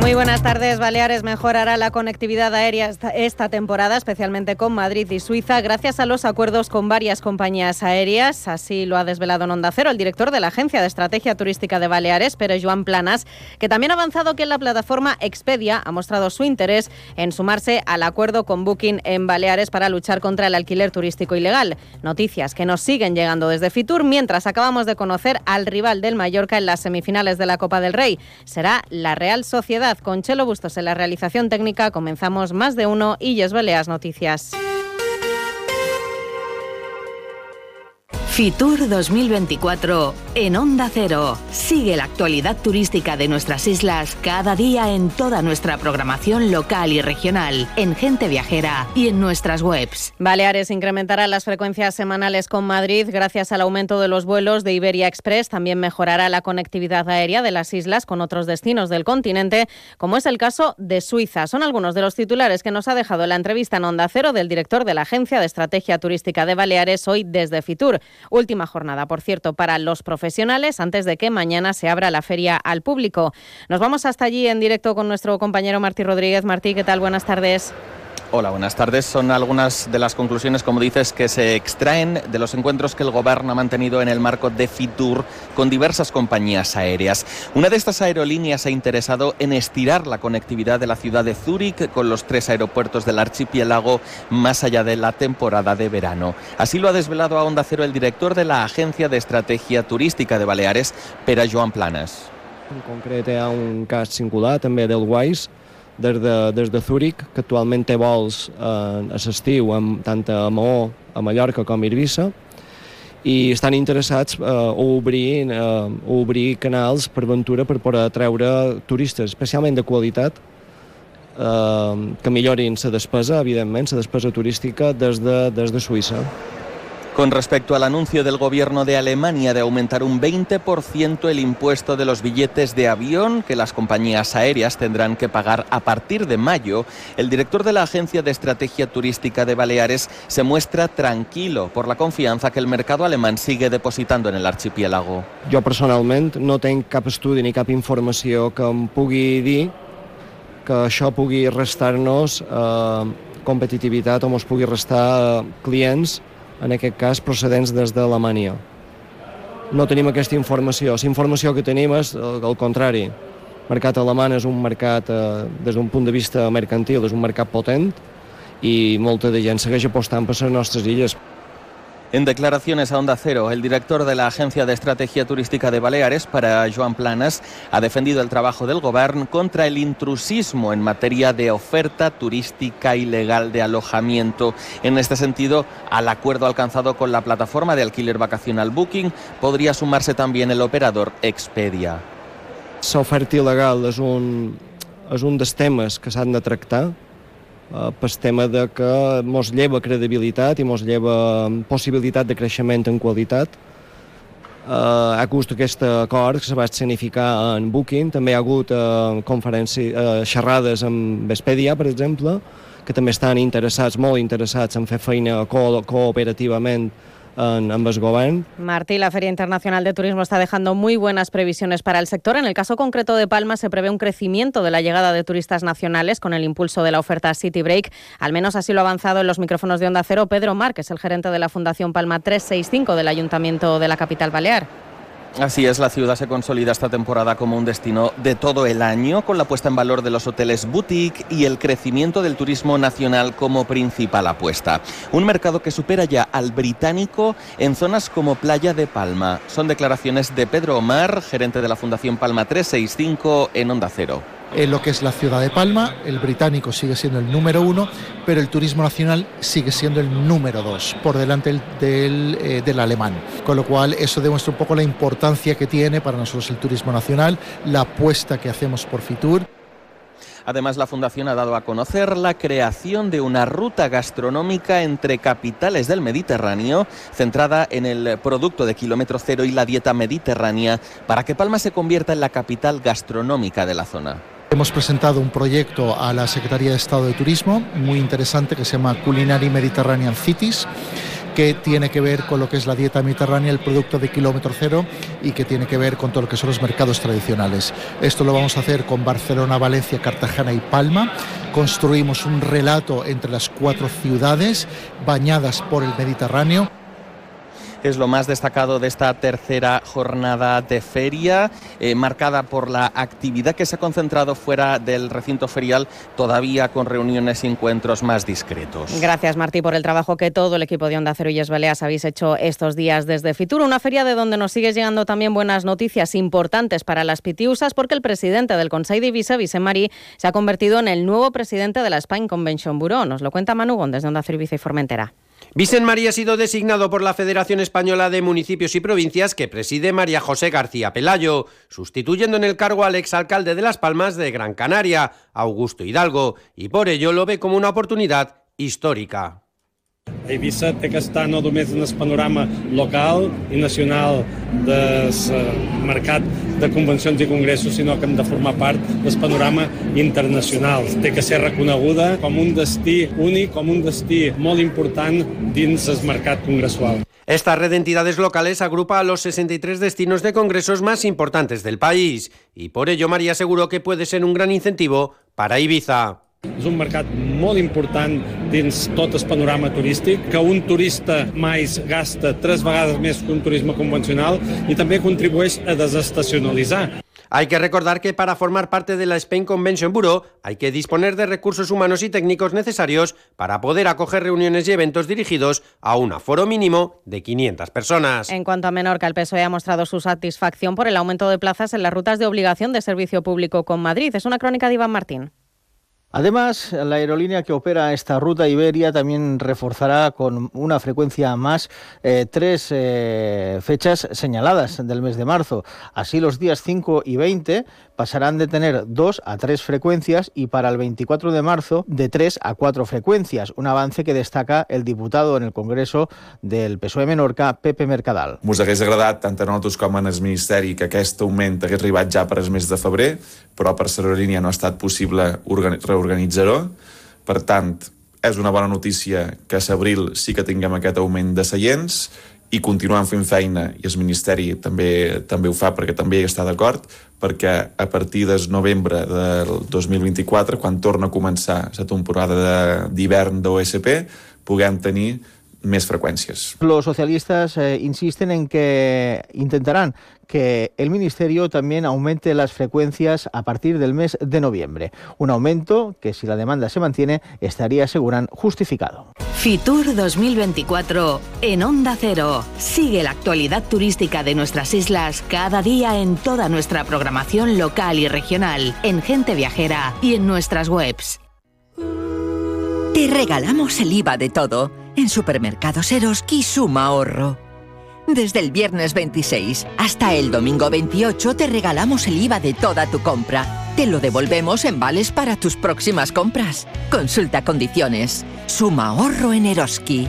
Muy buenas tardes. Baleares mejorará la conectividad aérea esta, temporada, especialmente con Madrid y Suiza, gracias a los acuerdos con varias compañías aéreas. Así lo ha desvelado en Onda Cero el director de la Agencia de Estrategia Turística de Baleares, pero Joan Planas, que también ha avanzado que la plataforma Expedia ha mostrado su interés en sumarse al acuerdo con Booking en Baleares para luchar contra el alquiler turístico ilegal. Noticias que nos siguen llegando desde Fitur, mientras acabamos de conocer al rival del Mallorca en las semifinales de la Copa del Rey. Será la Real Sociedad con Chelo Bustos en la realización técnica comenzamos más de uno y Yes Baleas Noticias. Fitur 2024 en Onda Cero. Sigue la actualidad turística de nuestras islas cada día en toda nuestra programación local y regional, en Gente Viajera y en nuestras webs. Baleares incrementará las frecuencias semanales con Madrid gracias al aumento de los vuelos de Iberia Express. También mejorará la conectividad aérea de las islas con otros destinos del continente, como es el caso de Suiza. Son algunos de los titulares que nos ha dejado la entrevista en Onda Cero del director de la Agencia de Estrategia Turística de Baleares hoy desde Fitur. Última jornada, por cierto, para los profesionales antes de que mañana se abra la feria al público. Nos vamos hasta allí en directo con nuestro compañero Martí Rodríguez. Martí, ¿qué tal? Buenas tardes. Hola, buenas tardes. Son algunas de las conclusiones, como dices, que se extraen de los encuentros que el Gobierno ha mantenido en el marco de Fitur con diversas compañías aéreas. Una de estas aerolíneas ha interesado en estirar la conectividad de la ciudad de Zúrich con los tres aeropuertos del archipiélago más allá de la temporada de verano. Así lo ha desvelado a Onda Cero el director de la Agencia de Estrategia Turística de Baleares, Pera Joan Planas. En concreto, hi un cas singular també del WISE des de, des de Zúrich, que actualment té vols eh, a l'estiu tant a Maó, a Mallorca com a Eivissa, i estan interessats eh, a, obrir, eh, a obrir canals per Ventura per poder atreure turistes, especialment de qualitat, eh, que millorin la despesa, evidentment, la despesa turística des de, des de Suïssa. Con respecto al anuncio del gobierno de Alemania de aumentar un 20% el impuesto de los billetes de avión que las compañías aéreas tendrán que pagar a partir de mayo, el director de la Agencia de Estrategia Turística de Baleares se muestra tranquilo por la confianza que el mercado alemán sigue depositando en el archipiélago. Yo personalmente no tengo cap estudi ni información que em pugui dir que això pugui restar-nos eh, competitivitat restar eh, clients en aquest cas procedents des d'Alemanya. No tenim aquesta informació. La informació que tenim és el, el contrari. El mercat alemany és un mercat, eh, des d'un punt de vista mercantil, és un mercat potent i molta de gent segueix apostant per les nostres illes. En declaraciones a Onda Cero, el director de la Agencia de Estrategia Turística de Baleares, para Joan Planas, ha defendido el trabajo del Gobierno contra el intrusismo en materia de oferta turística ilegal de alojamiento. En este sentido, al acuerdo alcanzado con la plataforma de alquiler vacacional Booking, podría sumarse también el operador Expedia. L'oferta il·legal és un, un dels temes que s'han de tractar pel tema de que mos lleva credibilitat i mos lleva possibilitat de creixement en qualitat. Eh, ha hagut aquest acord que se va significar en Booking, també hi ha hagut eh, conferències, eh, xerrades amb Vespedia, per exemple, que també estan interessats, molt interessats en fer feina co cooperativament en. Martí, la Feria Internacional de Turismo está dejando muy buenas previsiones para el sector. En el caso concreto de Palma se prevé un crecimiento de la llegada de turistas nacionales con el impulso de la oferta City Break. Al menos así lo ha avanzado en los micrófonos de Onda Cero Pedro Márquez, el gerente de la Fundación Palma 365 del Ayuntamiento de la capital balear. Así es, la ciudad se consolida esta temporada como un destino de todo el año, con la puesta en valor de los hoteles boutique y el crecimiento del turismo nacional como principal apuesta. Un mercado que supera ya al británico en zonas como Playa de Palma. Son declaraciones de Pedro Omar, gerente de la Fundación Palma 365 en Onda Cero en lo que es la ciudad de Palma. El británico sigue siendo el número uno, pero el turismo nacional sigue siendo el número dos, por delante del, eh, del, alemán. Con lo cual, eso demuestra un poco la importancia que tiene para nosotros el turismo nacional, la apuesta que hacemos por Fitur. Además, la Fundación ha dado a conocer la creación de una ruta gastronómica entre capitales del Mediterráneo, centrada en el producto de kilómetro cero y la dieta mediterránea, para que Palma se convierta en la capital gastronómica de la zona. Hemos presentado un proyecto a la Secretaría de Estado de Turismo muy interesante que se llama Culinary Mediterranean Cities que tiene que ver con lo que es la dieta mediterránea, el producto de kilómetro cero y que tiene que ver con todo lo que son los mercados tradicionales. Esto lo vamos a hacer con Barcelona, Valencia, Cartagena y Palma. Construimos un relato entre las cuatro ciudades bañadas por el Mediterráneo es lo más destacado de esta tercera jornada de feria, eh, marcada por la actividad que se ha concentrado fuera del recinto ferial, todavía con reuniones y encuentros más discretos. Gracias, Martí, por el trabajo que todo el equipo de Onda Cero y Esbeleas habéis hecho estos días desde Fitur, una feria de donde nos sigue llegando también buenas noticias importantes para las pitiusas, porque el presidente del Consejo de Vicente se ha convertido en el nuevo presidente de la Spain Convention Bureau. Nos lo cuenta Manu Gómez desde Onda Cero y Formentera. Vicente María ha sido designado por la Federación Española de Municipios y Provincias que preside María José García Pelayo, sustituyendo en el cargo al exalcalde de Las Palmas de Gran Canaria, Augusto Hidalgo, y por ello lo ve como una oportunidad histórica. Eivissa té que estar no només en el panorama local i nacional del mercat de convencions i congressos, sinó que hem de formar part del panorama internacional. Té que ser reconeguda com un destí únic, com un destí molt important dins el mercat congressual. Esta red de entidades locales agrupa a los 63 destinos de congresos más importantes del país y por ello María aseguró que puede ser un gran incentivo para Ibiza. És un mercat molt important dins tot el panorama turístic, que un turista mais gasta tres vegades més que un turisme convencional i també contribueix a desestacionalitzar. Hay que recordar que para formar parte de la Spain Convention Bureau hay que disponer de recursos humanos y técnicos necesarios para poder acoger reuniones y eventos dirigidos a un aforo mínimo de 500 personas. En cuanto a Menorca, el PSOE ha mostrado su satisfacción por el aumento de plazas en las rutas de obligación de servicio público con Madrid. Es una crónica de Iván Martín. Además, la aerolínea que opera esta ruta Iberia también reforzará con una frecuencia más eh, tres eh, fechas señaladas del mes de marzo. Así los días 5 y 20 pasarán de tener dos a tres frecuencias y para el 24 de marzo de tres a cuatro frecuencias, un avance que destaca el diputado en el Congreso del PSOE Menorca, Pepe Mercadal. Ens hagués agradat, tant a nosaltres com en el Ministeri, que aquest augment hagués arribat ja per el mes de febrer, però per l'aerolínia no ha estat possible reorganitzar-ho. Per tant, és una bona notícia que a l'abril sí que tinguem aquest augment de seients i continuem fent feina, i el Ministeri també, també ho fa perquè també hi està d'acord, perquè a partir del novembre del 2024, quan torna a començar la temporada d'hivern d'OSP, puguem tenir més frecuencias. Los socialistas eh, insisten en que intentarán que el Ministerio también aumente las frecuencias a partir del mes de noviembre. Un aumento que, si la demanda se mantiene, estaría, aseguran, justificado. Fitur 2024 en Onda Cero. Sigue la actualidad turística de nuestras islas cada día en toda nuestra programación local y regional, en Gente Viajera y en nuestras webs. Te regalamos el IVA de todo. En Supermercados Eroski suma ahorro. Desde el viernes 26 hasta el domingo 28 te regalamos el IVA de toda tu compra. Te lo devolvemos en vales para tus próximas compras. Consulta condiciones. Suma ahorro en Eroski.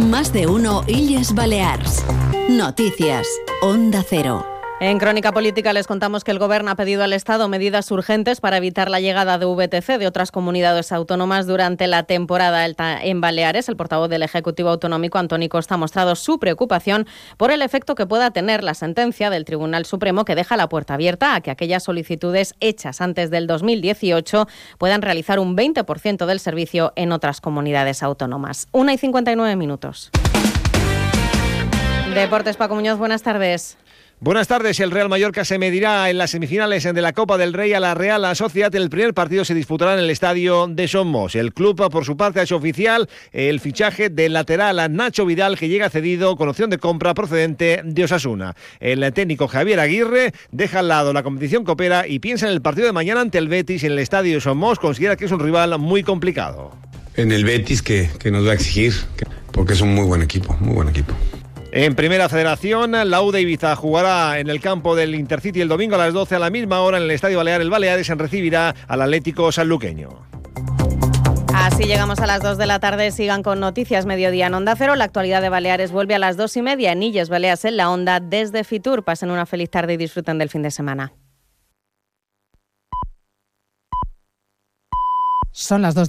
Más de uno Illes Balears. Noticias. Onda Cero. En Crónica Política les contamos que el Gobierno ha pedido al Estado medidas urgentes para evitar la llegada de VTC de otras comunidades autónomas durante la temporada alta en Baleares. El portavoz del Ejecutivo Autonómico, Antoni Costa, ha mostrado su preocupación por el efecto que pueda tener la sentencia del Tribunal Supremo que deja la puerta abierta a que aquellas solicitudes hechas antes del 2018 puedan realizar un 20% del servicio en otras comunidades autónomas. Una y 59 minutos. Deportes Paco Muñoz, buenas tardes. Buenas tardes. El Real Mallorca se medirá en las semifinales de la Copa del Rey a la Real Sociedad. El primer partido se disputará en el estadio de Somos. El club, por su parte, ha hecho oficial el fichaje del lateral a Nacho Vidal, que llega cedido con opción de compra procedente de Osasuna. El técnico Javier Aguirre deja al lado la competición que opera y piensa en el partido de mañana ante el Betis en el estadio de Somos. Considera que es un rival muy complicado. En el Betis que nos va a exigir, porque es un muy buen equipo, muy buen equipo. En Primera Federación, la UDA Ibiza jugará en el campo del Intercity el domingo a las 12 a la misma hora en el Estadio Balear. El Baleares se recibirá al Atlético Sanluqueño. Así llegamos a las 2 de la tarde. Sigan con Noticias Mediodía en Onda Cero. La actualidad de Baleares vuelve a las 2 y media en Illes Baleas en la Onda desde Fitur. Pasen una feliz tarde y disfruten del fin de semana. Son las 2 de la